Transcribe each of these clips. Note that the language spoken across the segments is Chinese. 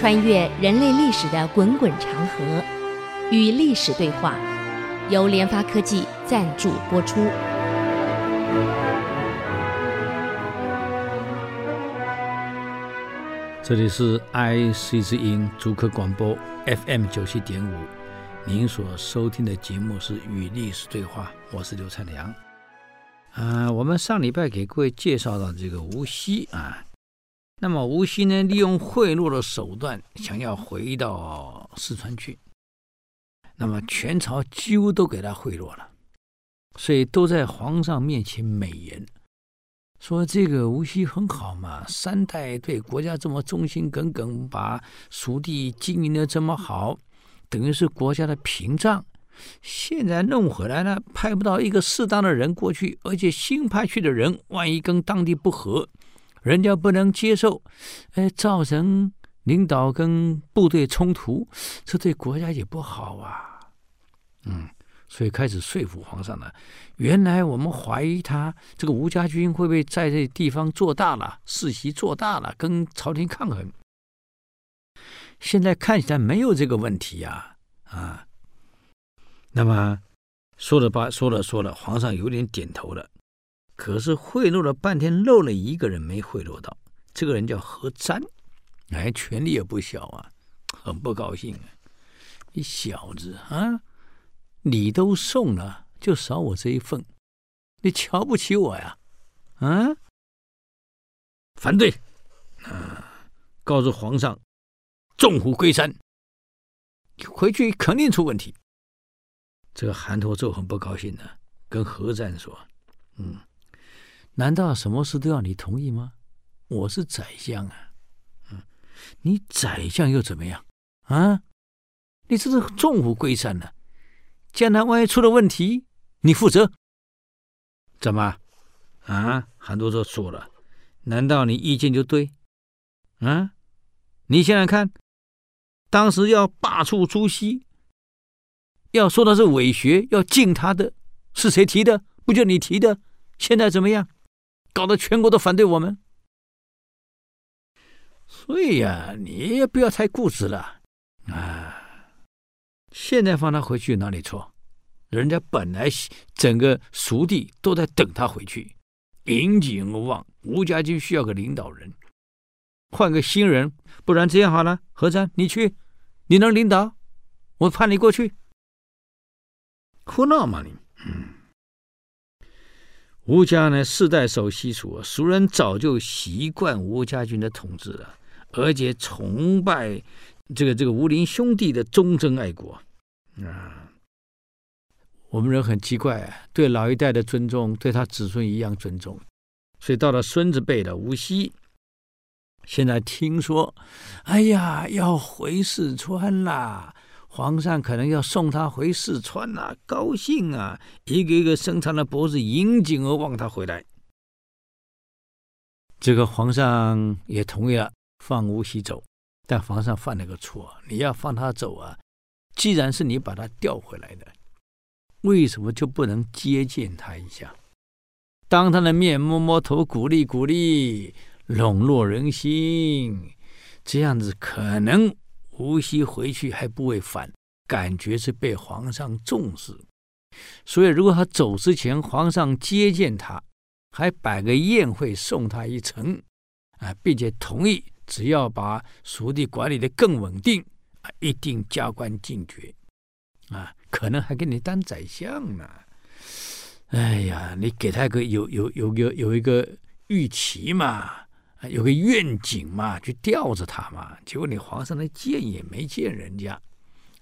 穿越人类历史的滚滚长河，与历史对话，由联发科技赞助播出。这里是 IC 之音竹科广播 FM 九七点五，您所收听的节目是《与历史对话》，我是刘灿良。啊、我们上礼拜给各位介绍到这个无锡啊，那么吴锡呢，利用贿赂的手段，想要回到四川去，那么全朝几乎都给他贿赂了，所以都在皇上面前美言。说这个吴锡很好嘛，三代对国家这么忠心耿耿，把蜀地经营的这么好，等于是国家的屏障。现在弄回来了，派不到一个适当的人过去，而且新派去的人万一跟当地不合，人家不能接受，哎，造成领导跟部队冲突，这对国家也不好啊。嗯。所以开始说服皇上了。原来我们怀疑他这个吴家军会不会在这地方做大了，世袭做大了，跟朝廷抗衡。现在看起来没有这个问题呀，啊，啊。那么说了吧，说了说了，皇上有点点头了。可是贿赂了半天，漏了一个人没贿赂到，这个人叫何瞻，哎，权力也不小啊，很不高兴啊，你小子啊！礼都送了，就少我这一份，你瞧不起我呀？啊！反对！啊！告诉皇上，纵虎归山，回去肯定出问题。这个韩侂胄很不高兴的，跟何瞻说：“嗯，难道什么事都要你同意吗？我是宰相啊，嗯，你宰相又怎么样？啊？你这是纵虎归山呢、啊？”将来万一出了问题，你负责？怎么？啊？韩侂胄说了，难道你意见就对？啊？你想想看，当时要罢黜朱熹，要说他是伪学，要禁他的，是谁提的？不就你提的？现在怎么样？搞得全国都反对我们。所以呀，你也不要太固执了，啊。现在放他回去哪里错？人家本来整个蜀地都在等他回去，引颈而望。吴家军需要个领导人，换个新人，不然这样好了。何赞，你去，你能领导，我派你过去。胡闹嘛你！嗯，吴家呢，世代守西蜀，蜀人早就习惯吴家军的统治了，而且崇拜。这个这个吴林兄弟的忠贞爱国啊，我们人很奇怪啊，对老一代的尊重，对他子孙一样尊重。所以到了孙子辈的吴锡，现在听说，哎呀，要回四川啦，皇上可能要送他回四川呐，高兴啊，一个一个伸长了脖子，引颈而望他回来。这个皇上也同意了，放吴锡走。但皇上犯了个错，你要放他走啊！既然是你把他调回来的，为什么就不能接见他一下，当他的面摸摸头，鼓励鼓励，笼络人心？这样子可能吴锡回去还不会反，感觉是被皇上重视。所以，如果他走之前，皇上接见他，还摆个宴会送他一程，啊，并且同意。只要把蜀地管理的更稳定，啊，一定加官进爵，啊，可能还给你当宰相呢。哎呀，你给他个有有有个有一个预期嘛，有个愿景嘛，去吊着他嘛。结果你皇上来见也没见人家，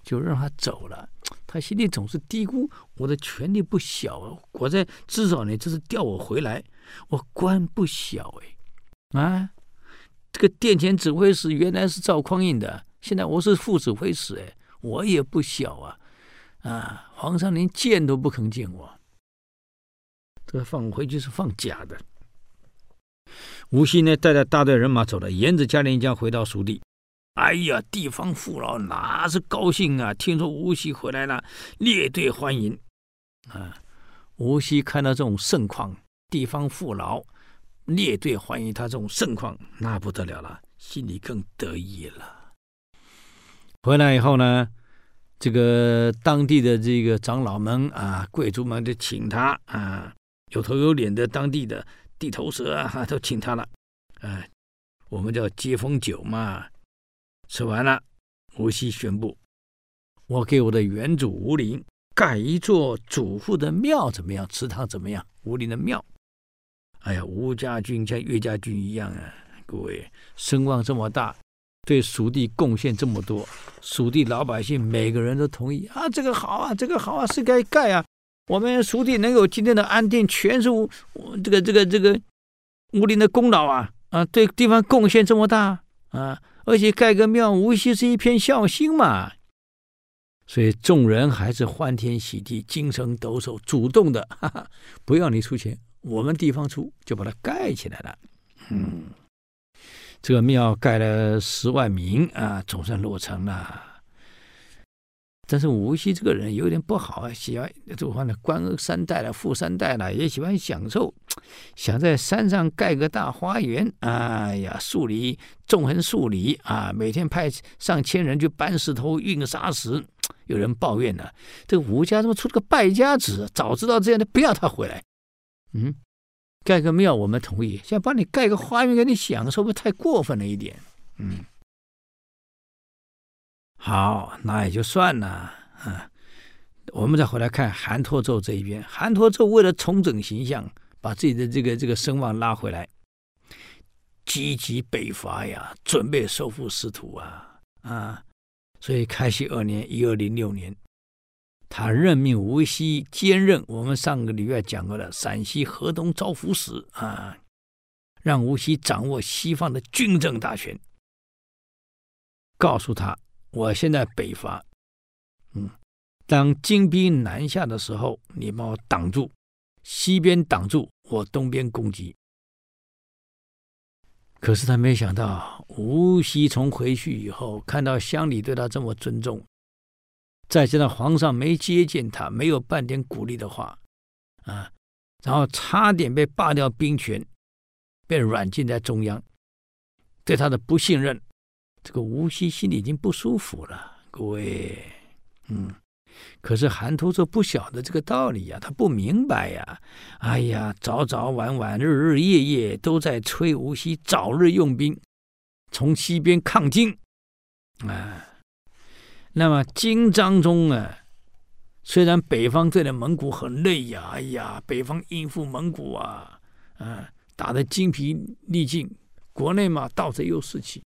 就让他走了。他心里总是嘀咕：我的权力不小，我在至少你这是调我回来，我官不小哎，啊。这个殿前指挥使原来是赵匡胤的，现在我是副指挥使，哎，我也不小啊，啊，皇上连见都不肯见我，这放回去是放假的。吴锡呢，带着大队人马走了，沿着嘉陵江回到蜀地。哎呀，地方父老哪是高兴啊？听说吴锡回来了，列队欢迎。啊，吴锡看到这种盛况，地方父老。列队欢迎他这种盛况，那不得了了，心里更得意了。回来以后呢，这个当地的这个长老们啊、贵族们就请他啊，有头有脸的当地的地头蛇啊，都请他了。啊，我们叫接风酒嘛。吃完了，吴熙宣布：“我给我的原主吴林盖一座祖父的庙，怎么样？祠堂怎么样？吴林的庙。”哎呀，吴家军像岳家军一样啊！各位，声望这么大，对蜀地贡献这么多，蜀地老百姓每个人都同意啊，这个好啊，这个好啊，是该盖啊！我们蜀地能有今天的安定，全是吴这个这个这个吴林的功劳啊！啊，对地方贡献这么大啊！而且盖个庙，无疑是一片孝心嘛。所以众人还是欢天喜地、精神抖擞，主动的，哈哈，不要你出钱。我们地方出就把它盖起来了，嗯，这个庙盖了十万名啊，总算落成了。但是吴锡这个人有点不好啊，喜欢这话呢，官三代了，富三代了，也喜欢享受，想在山上盖个大花园。哎呀，数里纵横数里啊，每天派上千人去搬石头、运沙石。有人抱怨呢，这吴家怎么出了个败家子？早知道这样的，不要他回来。嗯，盖个庙我们同意，现在帮你盖个花园给你享受，不太过分了一点？嗯，好，那也就算了啊。我们再回来看韩托胄这一边，韩托胄为了重整形象，把自己的这个这个声望拉回来，积极北伐呀，准备收复失土啊啊！所以开禧二年（一二零六年）。他任命吴熙兼任我们上个礼拜讲过的陕西河东招抚使啊，让吴熙掌握西方的军政大权，告诉他：我现在北伐，嗯，当金兵南下的时候，你帮我挡住，西边挡住，我东边攻击。可是他没想到，吴锡从回去以后，看到乡里对他这么尊重。再加上皇上没接见他，没有半点鼓励的话，啊，然后差点被罢掉兵权，被软禁在中央，对他的不信任，这个吴熙心里已经不舒服了。各位，嗯，可是韩托胄不晓得这个道理呀、啊，他不明白呀、啊。哎呀，早早晚晚，日日夜夜都在催吴熙早日用兵从西边抗金，啊。那么金章宗啊，虽然北方对着蒙古很累呀，哎呀，北方应付蒙古啊，啊，打得精疲力尽，国内嘛盗贼又四起，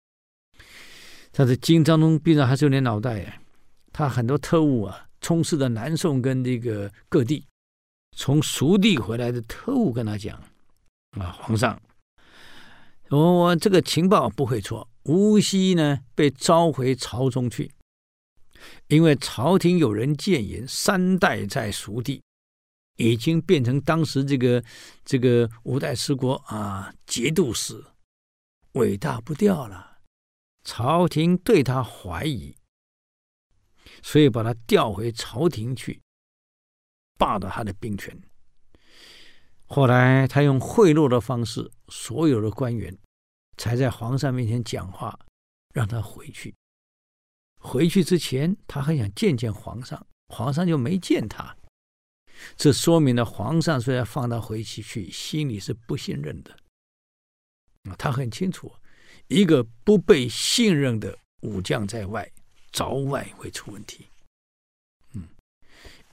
但是金章宗毕竟还是有点脑袋，他很多特务啊，充斥着南宋跟这个各地，从蜀地回来的特务跟他讲啊，皇上，我我这个情报不会错，吴熙呢被召回朝中去。因为朝廷有人谏言，三代在蜀地，已经变成当时这个这个五代十国啊节度使，伟大不掉了。朝廷对他怀疑，所以把他调回朝廷去，霸了他的兵权。后来他用贿赂的方式，所有的官员才在皇上面前讲话，让他回去。回去之前，他很想见见皇上，皇上就没见他。这说明了皇上虽然放他回去去，心里是不信任的。他很清楚，一个不被信任的武将在外，早晚会出问题。嗯，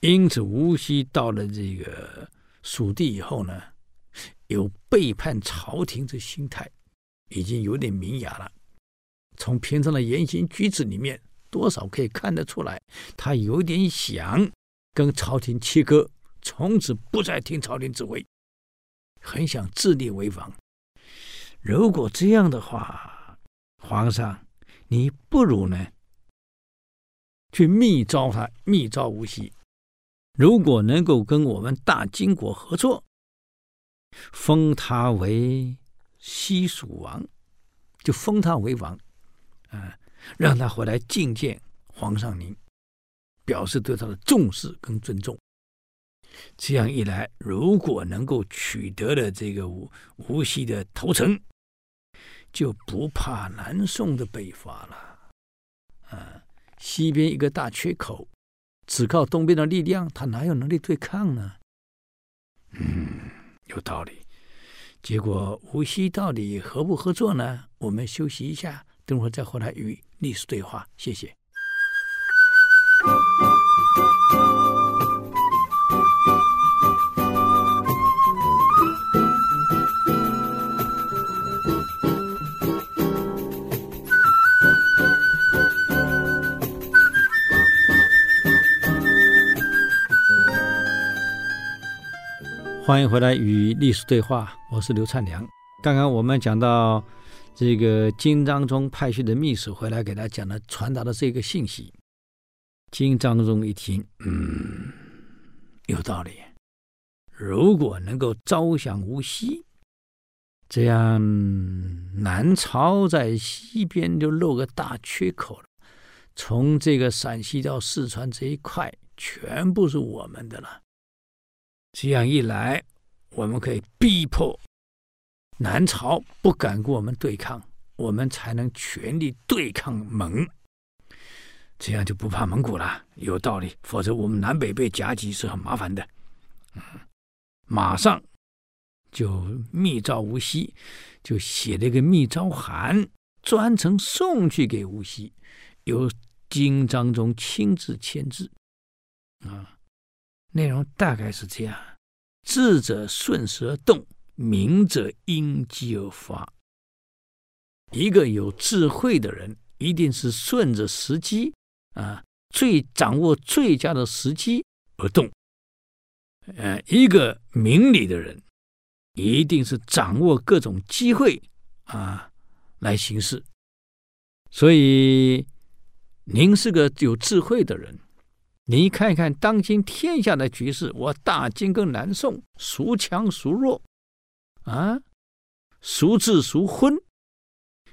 因此吴熙到了这个蜀地以后呢，有背叛朝廷的心态，已经有点明雅了。从平常的言行举止里面。多少可以看得出来，他有点想跟朝廷切割，从此不再听朝廷指挥，很想自立为王。如果这样的话，皇上，你不如呢，去密召他，密召吴熙。如果能够跟我们大金国合作，封他为西蜀王，就封他为王，啊。让他回来觐见皇上您，表示对他的重视跟尊重。这样一来，如果能够取得了这个吴吴熙的投诚，就不怕南宋的北伐了。啊，西边一个大缺口，只靠东边的力量，他哪有能力对抗呢？嗯，有道理。结果无锡到底合不合作呢？我们休息一下，等会儿再回来与历史对话。谢谢。欢迎回来与历史对话，我是刘灿良。刚刚我们讲到这个金章宗派去的密使回来给他讲的传达的这个信息，金章宗一听，嗯，有道理。如果能够招降无锡，这样南朝在西边就露个大缺口了，从这个陕西到四川这一块全部是我们的了。这样一来，我们可以逼迫南朝不敢跟我们对抗，我们才能全力对抗蒙。这样就不怕蒙古了，有道理。否则我们南北被夹击是很麻烦的。嗯，马上就密诏无锡，就写了一个密诏函，专程送去给无锡，由金章宗亲自签字。啊。内容大概是这样：智者顺时而动，明者因机而发。一个有智慧的人，一定是顺着时机啊，最掌握最佳的时机而动。呃，一个明理的人，一定是掌握各种机会啊来行事。所以，您是个有智慧的人。你看看当今天下的局势，我大金跟南宋孰强孰弱？啊，孰智孰昏？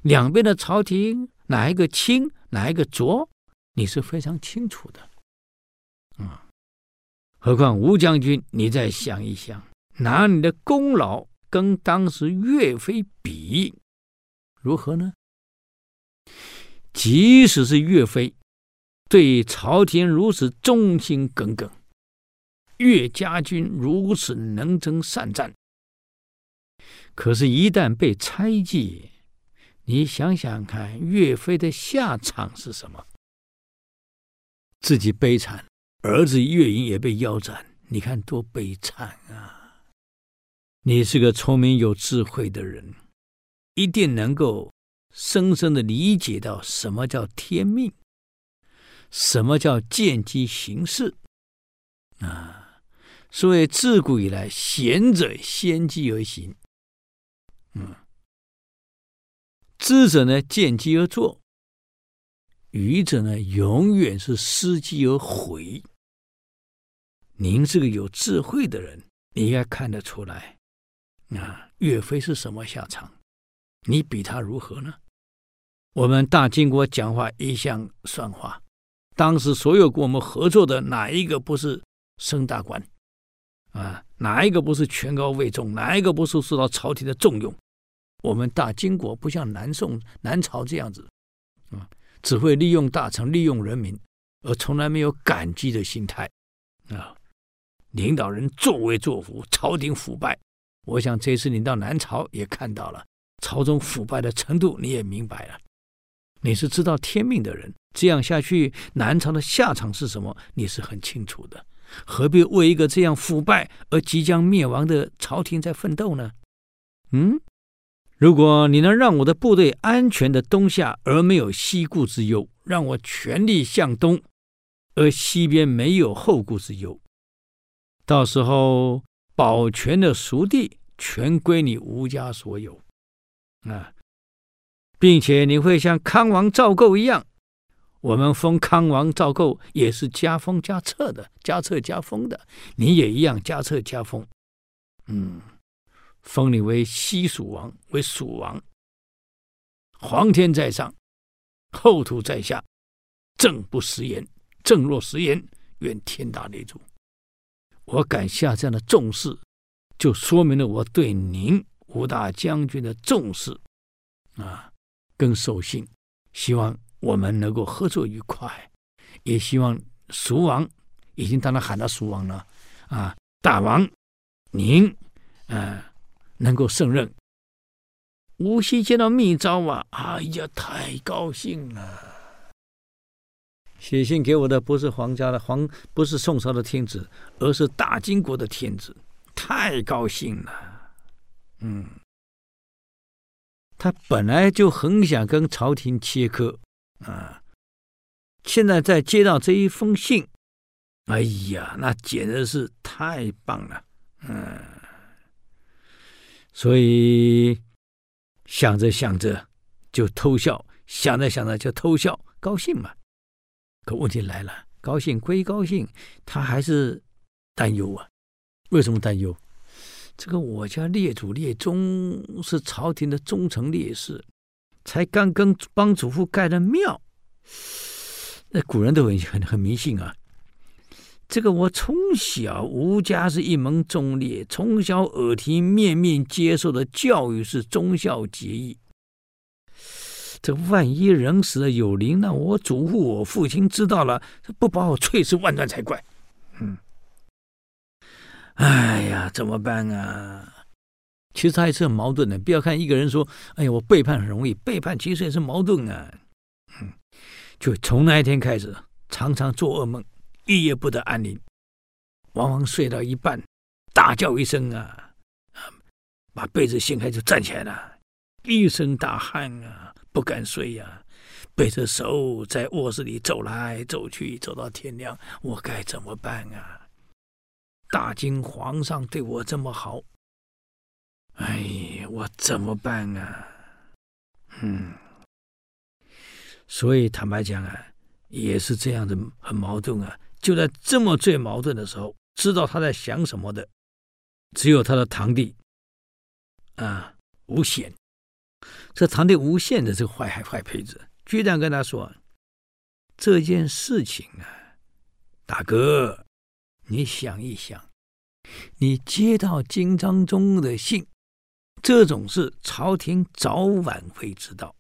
两边的朝廷哪一个清，哪一个浊？你是非常清楚的。啊，何况吴将军，你再想一想，拿你的功劳跟当时岳飞比，如何呢？即使是岳飞。对朝廷如此忠心耿耿，岳家军如此能征善战，可是，一旦被猜忌，你想想看，岳飞的下场是什么？自己悲惨，儿子岳云也被腰斩，你看多悲惨啊！你是个聪明有智慧的人，一定能够深深的理解到什么叫天命。什么叫见机行事？啊，所谓自古以来，贤者先机而行，嗯，智者呢见机而作，愚者呢永远是失机而回。您是个有智慧的人，你应该看得出来，啊，岳飞是什么下场？你比他如何呢？我们大金国讲话一向算话。当时所有跟我们合作的哪一个不是升大官啊？哪一个不是权高位重？哪一个不是受到朝廷的重用？我们大金国不像南宋、南朝这样子啊，只会利用大臣、利用人民，而从来没有感激的心态啊。领导人作威作福，朝廷腐败。我想这次你到南朝也看到了朝中腐败的程度，你也明白了。你是知道天命的人。这样下去，南朝的下场是什么？你是很清楚的，何必为一个这样腐败而即将灭亡的朝廷在奋斗呢？嗯，如果你能让我的部队安全的东下，而没有西顾之忧，让我全力向东，而西边没有后顾之忧，到时候保全的蜀地全归你吴家所有啊，并且你会像康王赵构一样。我们封康王赵构也是加封加册的，加册加封的，你也一样加册加封，嗯，封你为西蜀王，为蜀王，皇天在上，后土在下，正不食言，正若食言，愿天打雷诛。我敢下这样的重誓，就说明了我对您吴大将军的重视啊，更守信，希望。我们能够合作愉快。也希望蜀王已经当他喊他蜀王了啊，大王您啊能够胜任。吴熙接到密诏啊，哎呀，太高兴了。写信给我的不是皇家的皇，不是宋朝的天子，而是大金国的天子，太高兴了。嗯，他本来就很想跟朝廷切割啊，现在再接到这一封信，哎呀，那简直是太棒了。嗯，所以想着想着就偷笑，想着想着就偷笑，高兴嘛。可问题来了，高兴归高兴，他还是担忧啊。为什么担忧？这个我家列祖列宗是朝廷的忠诚烈士，才刚跟帮祖父盖了庙。那古人都很很很迷信啊。这个我从小吴家是一门忠烈，从小耳提面面接受的教育是忠孝节义。这万一人死了有灵，那我祖父、我父亲知道了，不把我碎尸万段才怪。哎呀，怎么办啊？其实他也是很矛盾的。不要看一个人说：“哎呀，我背叛很容易。”背叛其实也是矛盾啊。嗯，就从那一天开始，常常做噩梦，一夜不得安宁，往往睡到一半，大叫一声啊，把被子掀开就站起来了，一身大汗啊。不敢睡呀、背着手在卧室里走来走去，走到天亮，我该怎么办啊？大金皇上对我这么好，哎，我怎么办啊？嗯，所以坦白讲啊，也是这样的，很矛盾啊。就在这么最矛盾的时候，知道他在想什么的，只有他的堂弟啊，吴显。这堂弟吴宪的这个坏孩坏胚子，居然跟他说：“这件事情啊，大哥，你想一想，你接到金章宗的信，这种事朝廷早晚会知道。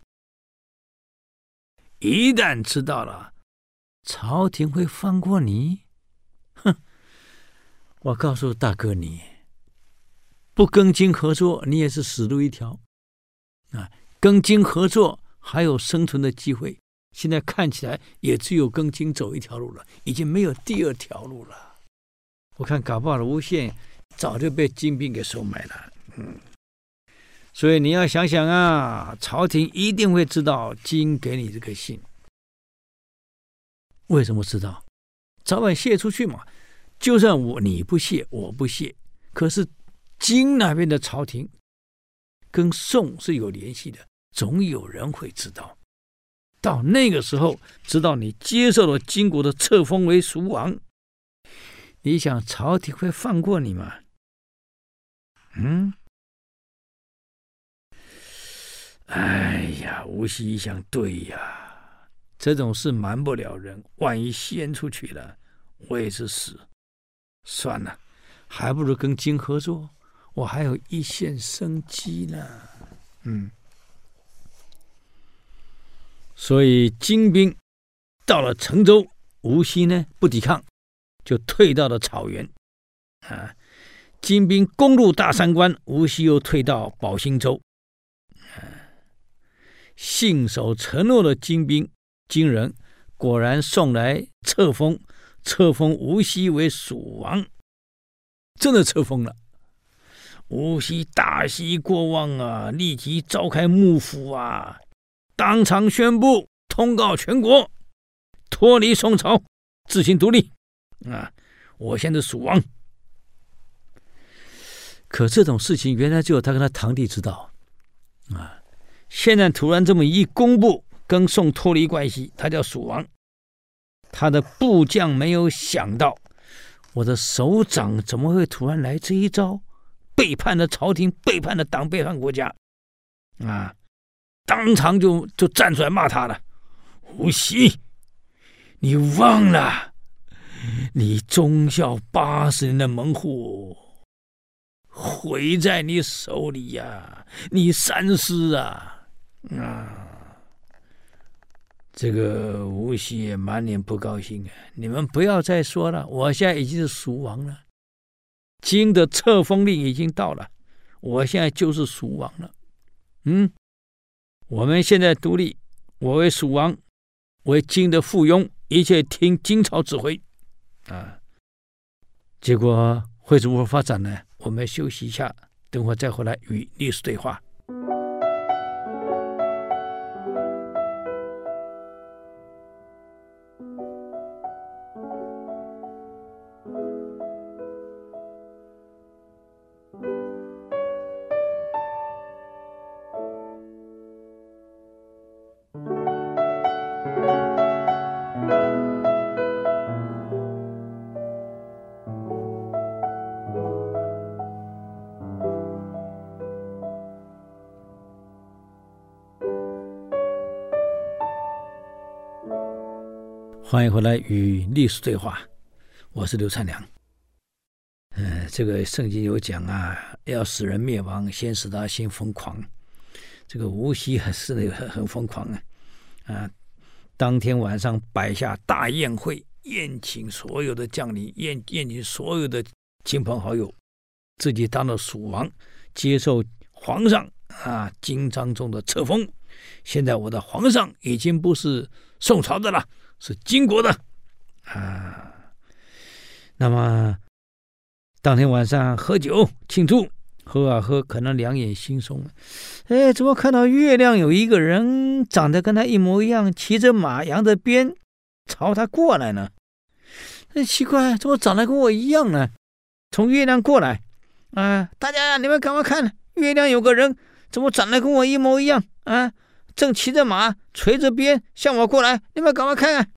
一旦知道了，朝廷会放过你？哼！我告诉大哥你，不跟金合作，你也是死路一条啊！”跟金合作还有生存的机会，现在看起来也只有跟金走一条路了，已经没有第二条路了。我看搞不好的吴宪早就被金兵给收买了。嗯，所以你要想想啊，朝廷一定会知道金给你这个信。为什么知道？早晚泄出去嘛。就算我你不泄，我不泄，可是金那边的朝廷。跟宋是有联系的，总有人会知道。到那个时候，知道你接受了金国的册封为蜀王，你想朝廷会放过你吗？嗯？哎呀，吴锡一想，对呀，这种事瞒不了人，万一掀出去了，我也是死。算了，还不如跟金合作。我还有一线生机呢，嗯，所以金兵到了成州，吴锡呢不抵抗，就退到了草原，啊，金兵攻入大山关，吴熙又退到保兴州，啊，信守承诺的金兵金人果然送来册封，册封吴熙为蜀王，真的册封了。吴熙大喜过望啊，立即召开幕府啊，当场宣布通告全国，脱离宋朝，自行独立。啊！我现在蜀王。可这种事情原来只有他跟他堂弟知道啊，现在突然这么一公布，跟宋脱离关系，他叫蜀王，他的部将没有想到，我的首长怎么会突然来这一招？背叛了朝廷，背叛了党，背叛国家，啊！当场就就站出来骂他了。吴熙，你忘了，你忠孝八十年的门户毁在你手里呀！你三思啊！啊！这个吴锡也满脸不高兴啊！你们不要再说了，我现在已经是蜀王了，金的册封令已经到了，我现在就是蜀王了。嗯，我们现在独立，我为蜀王，为金的附庸，一切听金朝指挥啊。结果会如何发展呢？我们休息一下，等会再回来与历史对话。欢迎回来与历史对话，我是刘灿良。嗯、这个圣经有讲啊，要使人灭亡，先使他先疯狂。这个吴锡还是那个很疯狂啊！啊，当天晚上摆下大宴会，宴请所有的将领，宴宴请所有的亲朋好友，自己当了蜀王，接受皇上啊金章宗的册封。现在我的皇上已经不是宋朝的了。是金国的啊，那么当天晚上喝酒庆祝，喝啊喝，可能两眼惺忪，哎，怎么看到月亮有一个人长得跟他一模一样，骑着马，扬着鞭，朝他过来呢？那奇怪，怎么长得跟我一样呢？从月亮过来啊！大家你们赶快看，月亮有个人，怎么长得跟我一模一样啊？正骑着马，垂着鞭向我过来，你们赶快看看。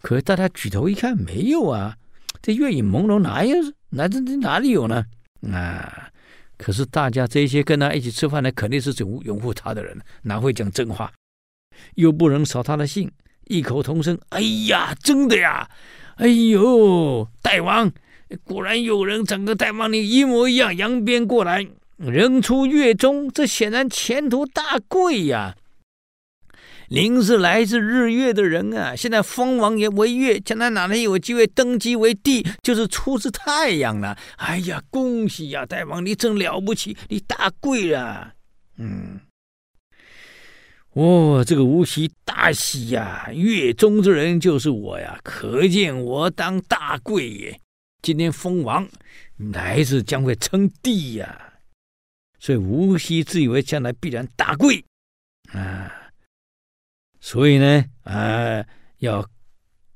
可是大家举头一看，没有啊！这月影朦胧，哪有？哪这这哪里有呢？啊！可是大家这些跟他一起吃饭的，肯定是拥拥护他的人，哪会讲真话？又不能扫他的兴，异口同声：“哎呀，真的呀！哎呦，大王，果然有人长得大王你一模一样，扬鞭过来。”人出月中，这显然前途大贵呀！您是来自日月的人啊，现在封王爷为月，将来哪能有机会登基为帝，就是出自太阳了。哎呀，恭喜呀，大王，你真了不起，你大贵了。嗯，哦，这个吴锡大喜呀，月中之人就是我呀，可见我当大贵也。今天封王，来世将会称帝呀。所以无锡自以为将来必然大贵啊，所以呢啊，要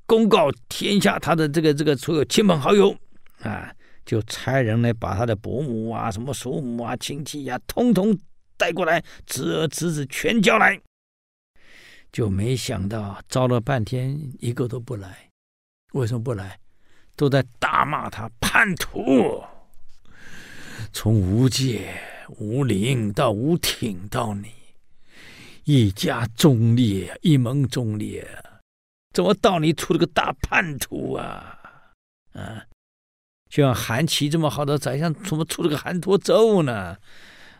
公告天下他的这个这个所有亲朋好友啊，就差人呢把他的伯母啊、什么叔母啊、亲戚呀、通通带过来，侄儿侄子全叫来，就没想到招了半天一个都不来，为什么不来？都在大骂他叛徒，从无界。吴陵到吴挺到你，一家忠烈，一门忠烈，怎么到你出了个大叛徒啊？啊，就像韩琦这么好的宰相，怎么出了个韩侂胄呢？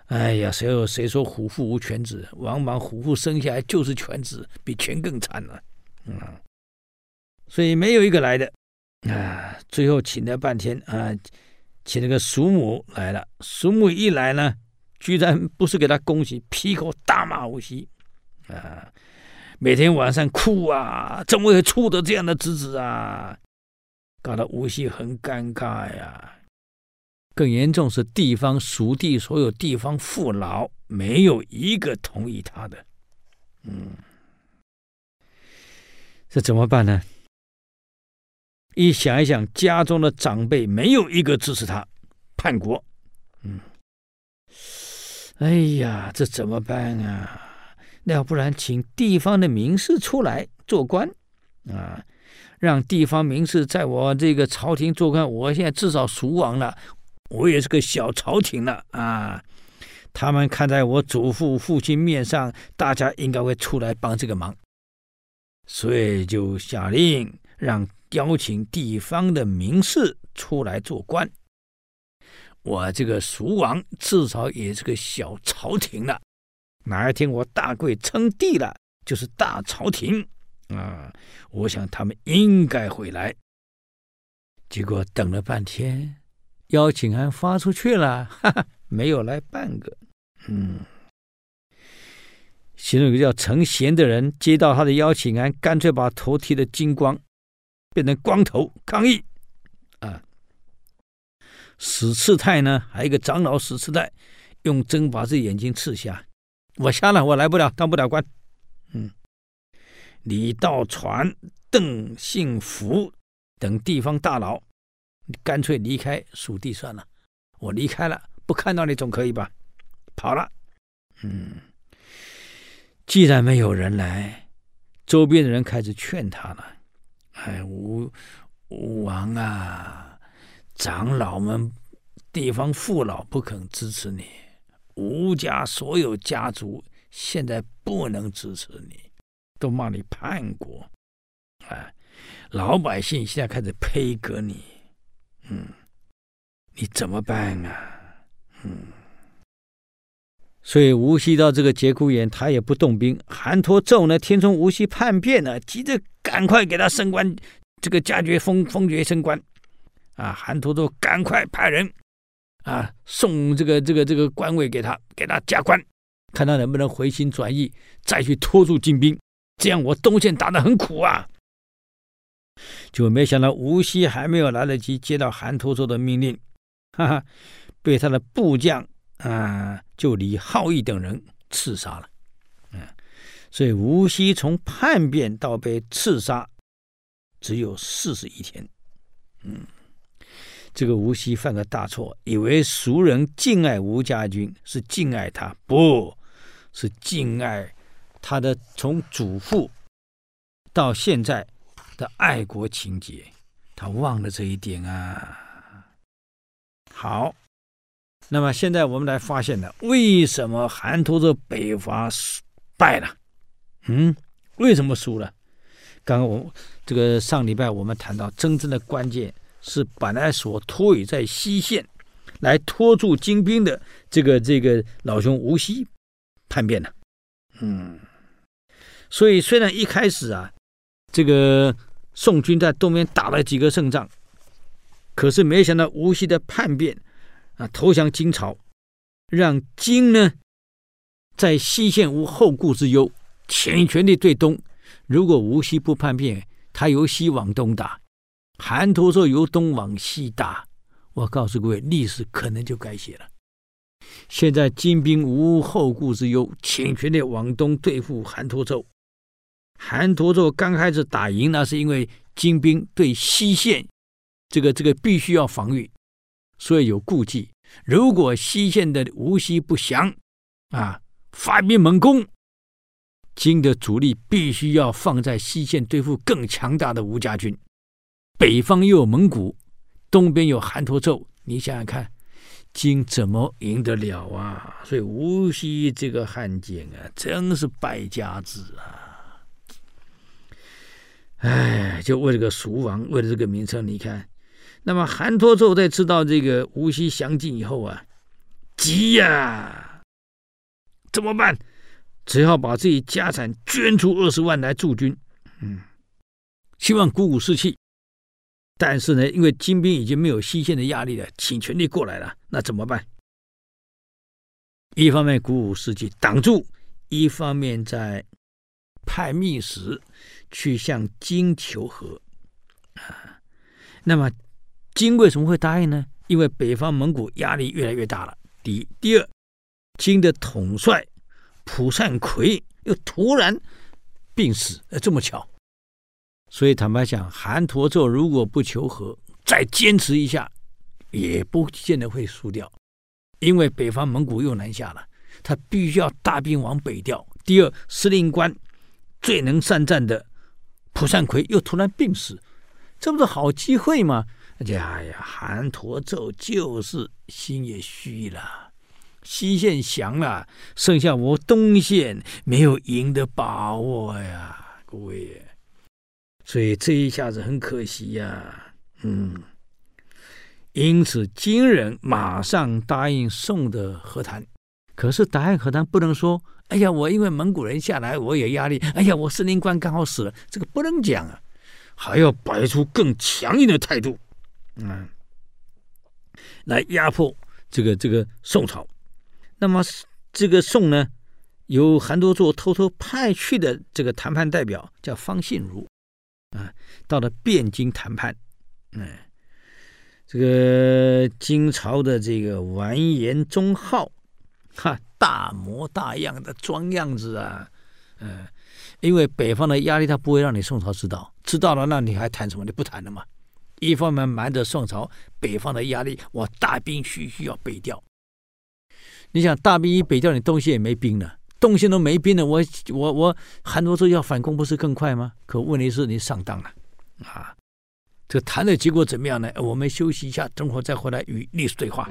哎呀，谁有谁说虎父无犬子？往往虎父生下来就是犬子，比犬更惨了。嗯，所以没有一个来的啊，最后请了半天啊。请那个叔母来了，叔母一来呢，居然不是给他恭喜，劈口大骂无锡啊！每天晚上哭啊，怎么会出的这样的侄子啊？搞得无锡很尴尬呀。更严重是地方蜀地所有地方父老没有一个同意他的，嗯，这怎么办呢？一想一想，家中的长辈没有一个支持他叛国，嗯，哎呀，这怎么办啊？那要不然请地方的名士出来做官啊，让地方名士在我这个朝廷做官。我现在至少蜀王了，我也是个小朝廷了啊。他们看在我祖父父亲面上，大家应该会出来帮这个忙，所以就下令让。邀请地方的名士出来做官，我这个蜀王至少也是个小朝廷了。哪一天我大贵称帝了，就是大朝廷啊，我想他们应该会来。结果等了半天，邀请函发出去了，哈哈，没有来半个。嗯，其中有个叫陈贤的人接到他的邀请函，干脆把头剃得精光，变成光头抗议。啊，史次泰呢，还有一个长老史次泰，用针把自己眼睛刺瞎。我瞎了，我来不了，当不了官。嗯，李道传、邓幸福等地方大佬，干脆离开蜀地算了。我离开了，不看到你总可以吧？跑了。嗯，既然没有人来，周边的人开始劝他了。哎，吴吴王啊，长老们、地方父老不肯支持你。吴家所有家族现在不能支持你，都骂你叛国，哎！老百姓现在开始呸葛你，嗯，你怎么办啊？嗯，所以无锡到这个节骨眼，他也不动兵。韩托胄呢，听从无锡叛变了，急着赶快给他升官，这个加爵封封爵升官，啊！韩托胄赶快派人。啊，送这个这个这个官位给他，给他加官，看他能不能回心转意，再去拖住金兵。这样我东线打得很苦啊。就没想到无锡还没有来得及接到韩托胄的命令，哈哈，被他的部将啊，就李浩义等人刺杀了。嗯，所以吴熙从叛变到被刺杀，只有四十一天。嗯。这个吴熙犯个大错，以为蜀人敬爱吴家军是敬爱他，不是敬爱他的从祖父到现在的爱国情结，他忘了这一点啊。好，那么现在我们来发现了，为什么韩托胄北伐败了？嗯，为什么输了？刚刚我这个上礼拜我们谈到真正的关键。是本来所托与在西线来拖住金兵的这个这个老兄吴锡叛变了，嗯，所以虽然一开始啊，这个宋军在东边打了几个胜仗，可是没想到吴锡的叛变啊，投降金朝，让金呢在西线无后顾之忧，全全力对东。如果无锡不叛变，他由西往东打。韩托胄由东往西打，我告诉各位，历史可能就改写了。现在金兵无后顾之忧，倾全力往东对付韩托胄。韩托胄刚开始打赢，那是因为金兵对西线这个这个必须要防御，所以有顾忌。如果西线的无锡不降，啊，发兵猛攻，金的主力必须要放在西线对付更强大的吴家军。北方又有蒙古，东边有韩托胄，你想想看，金怎么赢得了啊？所以无锡这个汉奸啊，真是败家子啊！哎，就为了个蜀王，为了这个名称，你看，那么韩托胄在知道这个无锡降金以后啊，急呀、怎么办？只好把自己家产捐出二十万来驻军，嗯，希望鼓舞士气。但是呢，因为金兵已经没有西线的压力了，倾全力过来了，那怎么办？一方面鼓舞士气挡住，一方面在派密使去向金求和啊。那么金为什么会答应呢？因为北方蒙古压力越来越大了。第一，第二，金的统帅蒲善奎又突然病死，呃，这么巧。所以坦白讲，韩托胄如果不求和，再坚持一下，也不见得会输掉，因为北方蒙古又南下了，他必须要大兵往北调。第二，司令官最能善战的蒲善奎又突然病死，这不是好机会吗？哎呀，韩托胄就是心也虚了，西线降了，剩下我东线没有赢的把握呀，各位。所以这一下子很可惜呀、嗯，因此金人马上答应宋的和谈，可是答应和谈不能说，哎呀，我因为蒙古人下来，我有压力。哎呀，我司令官刚好死了，这个不能讲啊，还要摆出更强硬的态度，嗯，来压迫这个这个宋朝。那么这个宋呢，由韩侂胄偷偷派去的这个谈判代表叫方信孺，啊，到了汴京谈判，嗯，这个金朝的这个完颜宗浩，哈。大模大样的装样子啊，嗯，因为北方的压力，他不会让你宋朝知道，知道了，那你还谈什么？你不谈了嘛。一方面瞒着宋朝北方的压力，我大兵需需要北调。你想大兵一北调，你东西也没兵了，东西都没兵了，我我我韩侂胄要反攻不是更快吗？可问题是你上当了啊！这谈的结果怎么样呢？我们休息一下，等会儿再回来与历史对话。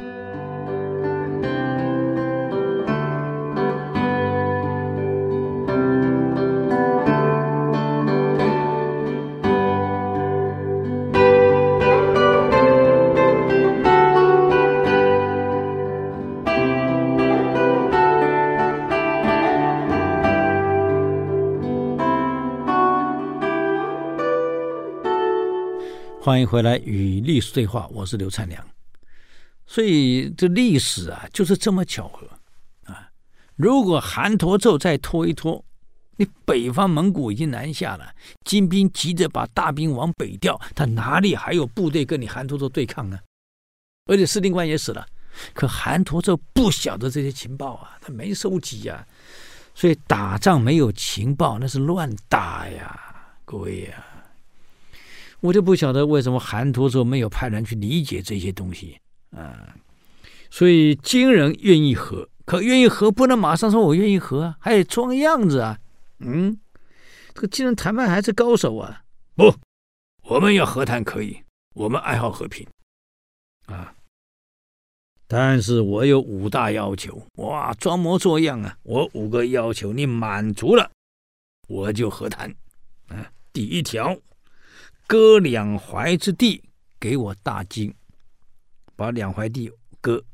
欢迎回来与历史对话，我是刘灿良。所以这历史啊，就是这么巧合啊！如果韩侂胄再拖一拖，你北方蒙古已经南下了，金兵急着把大兵往北调，他哪里还有部队跟你韩侂胄对抗呢？而且司令官也死了，可韩侂胄不晓得这些情报啊，他没收集呀、所以打仗没有情报那是乱打呀，各位呀。我就不晓得为什么韩侂胄没有派人去理解这些东西啊，所以金人愿意和，可愿意和不能马上说我愿意和啊，还得装样子啊。嗯，这个金人谈判还是高手啊。不，我们要和谈可以，我们爱好和平啊。但是我有五大要求，哇，装模作样啊。我五个要求你满足了，我就和谈。啊，第一条。割两淮之地给我大金，把两淮地割。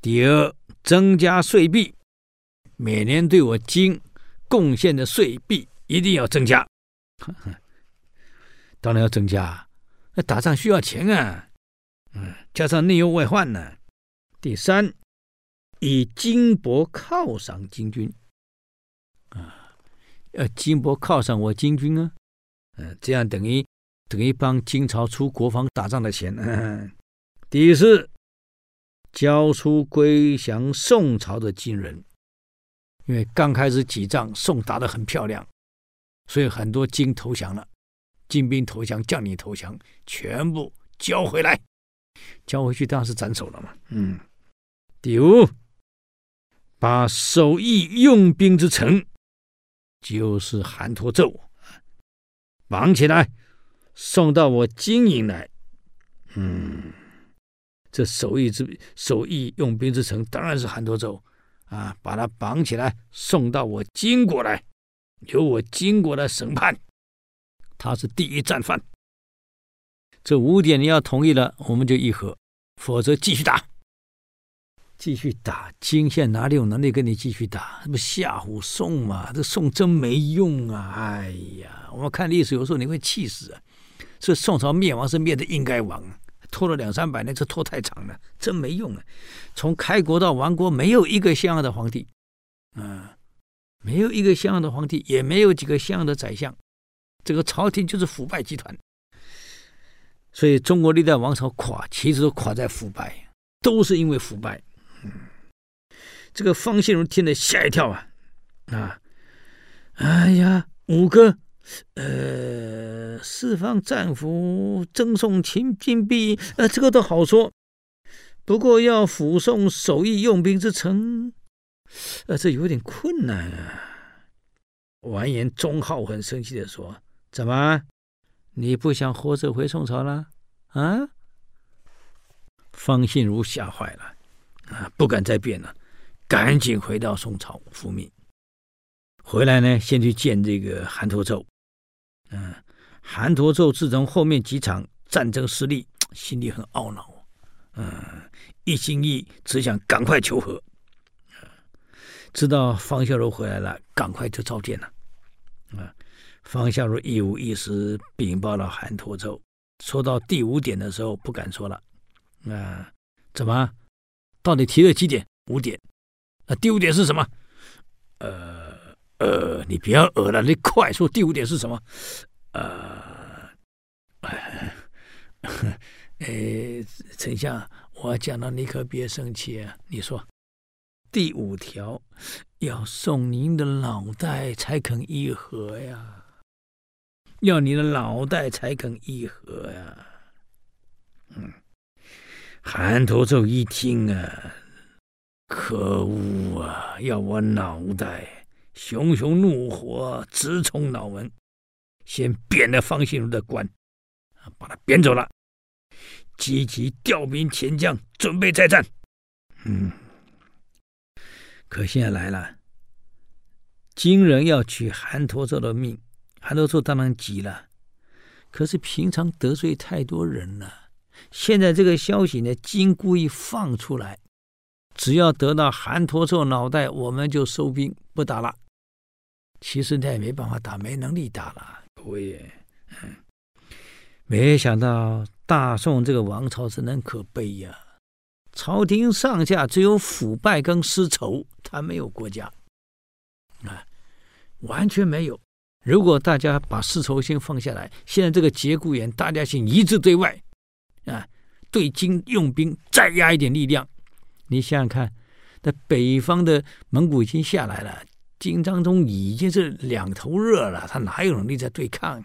第二，增加税币，每年对我金贡献的税币一定要增加。当然要增加，那打仗需要钱啊。嗯，加上内忧外患呢。第三，以金帛犒赏金军。啊，要金帛犒赏我金军啊。嗯，这样等于。等于帮金朝出国防打仗的钱。嗯、第四，交出归降宋朝的金人，因为刚开始几仗宋打得很漂亮，所以很多金投降了，金兵投降，将领投降，全部交回来，交回去当然是斩首了嘛。嗯。第五，把守义用兵之城，就是韩侂胄，绑起来。送到我金营来，嗯，这手艺之手艺用兵之城当然是韩多州啊，把他绑起来送到我金国来，由我金国来审判，他是第一战犯。这五点你要同意了，我们就议和，否则继续打，继续打。金县哪里有能力跟你继续打？这不吓唬宋嘛？这宋真没用啊！哎呀，我们看历史有时候你会气死啊！这宋朝灭亡是灭的应该亡，拖了两三百年，这拖太长了，真没用啊！从开国到亡国，没有一个像样的皇帝，啊，没有一个像样的皇帝，也没有几个像样的宰相，这个朝廷就是腐败集团。所以中国历代王朝垮，其实都垮在腐败，都是因为腐败。嗯，这个方信孺听了吓一跳啊，啊，哎呀，五个。呃，释放战俘，赠送秦金币，呃，这个都好说。不过要抚送首邑用兵之城，呃，这有点困难啊。完颜宗浩很生气地说：“怎么，你不想活着回宋朝了？”啊？方信如吓坏了，啊，不敢再变了，赶紧回到宋朝复命。回来呢，先去见这个韩侂胄。嗯，韩侂胄自从后面几场战争失利，心里很懊恼。嗯，一心一意只想赶快求和。知道方孝孺回来了，赶快就召见了。啊，方孝孺一五一十禀报了韩侂胄。说到第五点的时候，不敢说了。啊，怎么？到底提了几点？五点。那第五点是什么？呃呃，你不要呃了，你快说第五点是什么？呃，哎，丞相，我讲了，你可别生气啊。你说，第五条要送您的脑袋才肯议和呀，要你的脑袋才肯议和呀。嗯，韩侂胄一听啊。可恶啊！要我脑袋，熊熊怒火直冲脑门，先贬了方信孺的官，把他贬走了，积极调兵遣将，准备再战。嗯，可现在来了，金人要取韩侂胄的命，韩侂胄当然急了。可是平常得罪太多人了，现在这个消息呢，金故意放出来。只要得到韩侂胄脑袋，我们就收兵不打了。其实他也没办法打，没能力打了。我也，嗯，没想到大宋这个王朝真的可悲呀！朝廷上下只有腐败跟丝绸，他没有国家啊，完全没有。如果大家把丝绸先放下来，现在这个节骨眼，大家先一致对外啊，对金用兵，再压一点力量。你想想看，那北方的蒙古已经下来了，金章宗已经是两头热了，他哪有能力在对抗？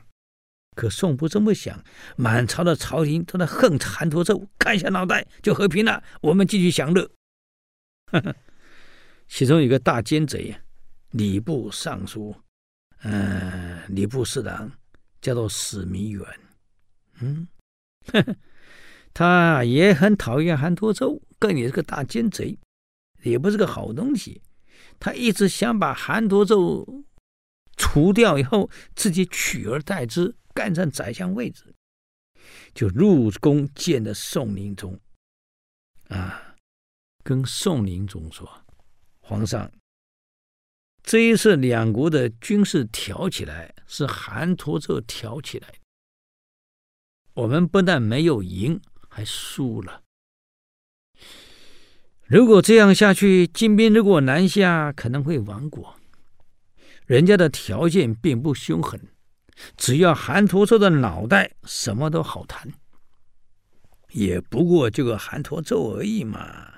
可宋不这么想，满朝的朝廷都在恨韩侂胄，砍下脑袋就和平了，我们继续享乐。其中有个大奸贼，礼部尚书，嗯，礼部侍郎，叫做史弥远，嗯，他也很讨厌韩托胄。更也是个大奸贼，也不是个好东西。他一直想把韩侂胄除掉以后，自己取而代之，干上宰相位置，就入宫见了宋宁宗，啊，跟宋宁宗说：“皇上，这一次两国的军事挑起来，是韩侂胄挑起来，我们不但没有赢，还输了。”如果这样下去，金兵如果南下，可能会亡国。人家的条件并不凶狠，只要韩侂胄的脑袋，什么都好谈。也不过就个韩侂胄而已嘛。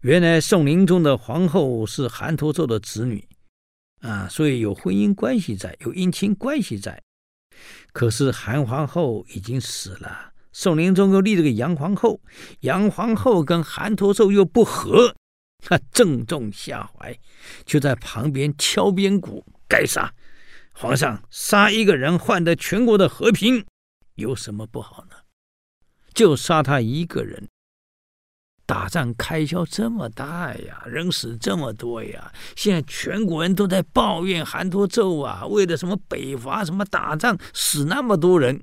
原来宋宁宗的皇后是韩侂胄的子女，啊，所以有婚姻关系在，有姻亲关系在。可是韩皇后已经死了。宋宁宗又立了个杨皇后，杨皇后跟韩侂胄又不和，他正中下怀，就在旁边敲边鼓。该杀！皇上杀一个人换得全国的和平，有什么不好呢？就杀他一个人。打仗开销这么大呀，人死这么多呀，现在全国人都在抱怨韩侂胄啊，为了什么北伐，什么打仗死那么多人。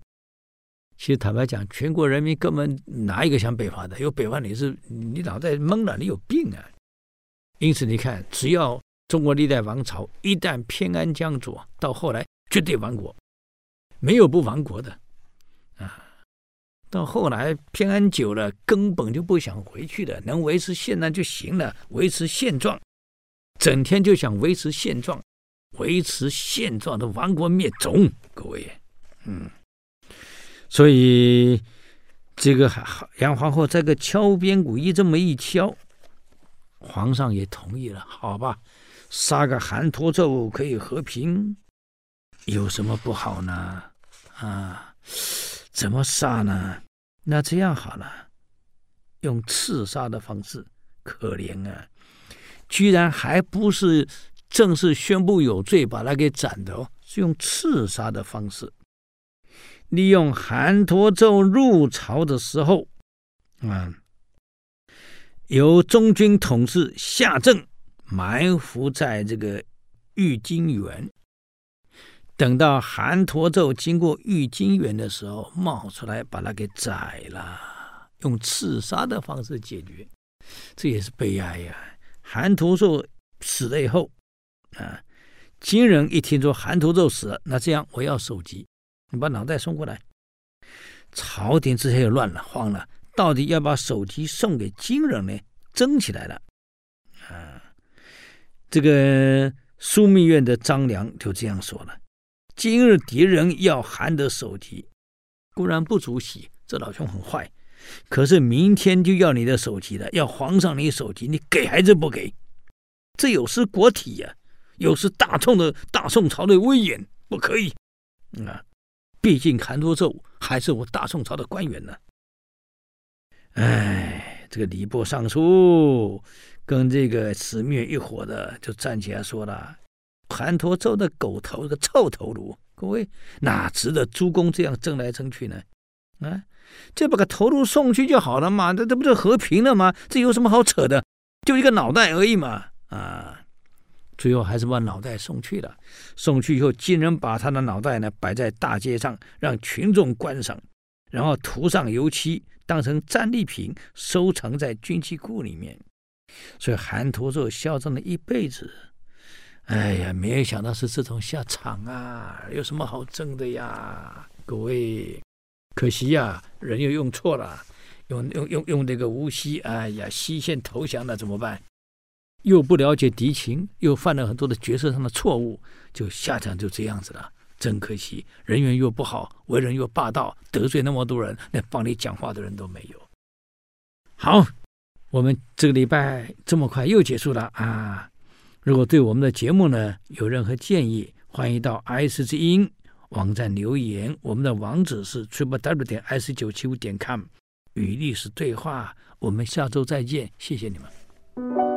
其实坦白讲，全国人民根本哪一个想北伐的？有北伐你是你脑袋懵了，你有病啊！因此你看，只要中国历代王朝一旦偏安江左，到后来绝对亡国，没有不亡国的啊！到后来偏安久了，根本就不想回去的，能维持现状就行了，维持现状，整天就想维持现状，维持现状的亡国灭种，各位，嗯。所以，这个杨皇后这个敲边鼓一这么一敲，皇上也同意了。好吧，杀个韩侂胄可以和平，有什么不好呢？啊，怎么杀呢？那这样好了，用刺杀的方式。可怜啊，居然还不是正式宣布有罪把他给斩的哦，是用刺杀的方式。利用韩侂胄入朝的时候，啊，由中军统治夏正埋伏在这个玉京园，等到韩侂胄经过玉京园的时候，冒出来把他给宰了，用刺杀的方式解决，这也是悲哀呀。韩侂胄死了以后，啊，金人一听说韩侂胄死了，那这样我要首级，你把脑袋送过来。朝廷这下又乱了，慌了，到底要把首级送给金人呢？争起来了，啊，这个枢密院的张良就这样说了：今日敌人要韩德首级，固然不足喜，这老兄很坏。可是明天就要你的首级了，要皇上你首级，你给还是不给？这有失国体呀、有失大宋的大宋朝的威严，不可以。啊，毕竟韩侂胄还是我大宋朝的官员呢。哎，这个礼部尚书跟这个司密一伙的就站起来说了：“韩侂胄的狗头，这个臭头颅，各位哪值得诸公这样争来争去呢？”啊。这把个头颅送去就好了嘛，这这不就和平了吗？这有什么好扯的？就一个脑袋而已嘛！啊，最后还是把脑袋送去了。送去以后，金人把他的脑袋呢摆在大街上，让群众观赏，然后涂上油漆，当成战利品收藏在军机库里面。所以韩侂胄嚣张了一辈子。哎呀，没有想到是这种下场啊！有什么好争的呀，各位？可惜呀、人又用错了，用用用用这个无锡，哎呀，西线投降了怎么办？又不了解敌情，又犯了很多的决策上的错误，就下场就这样子了。真可惜，人缘又不好，为人又霸道，得罪那么多人，连帮你讲话的人都没有。好，我们这个礼拜这么快又结束了啊！如果对我们的节目呢有任何建议，欢迎到 IC 之音。网站留言，我们的网址是 triplew 点 ic 九七五点 com，与历史对话。我们下周再见，谢谢你们。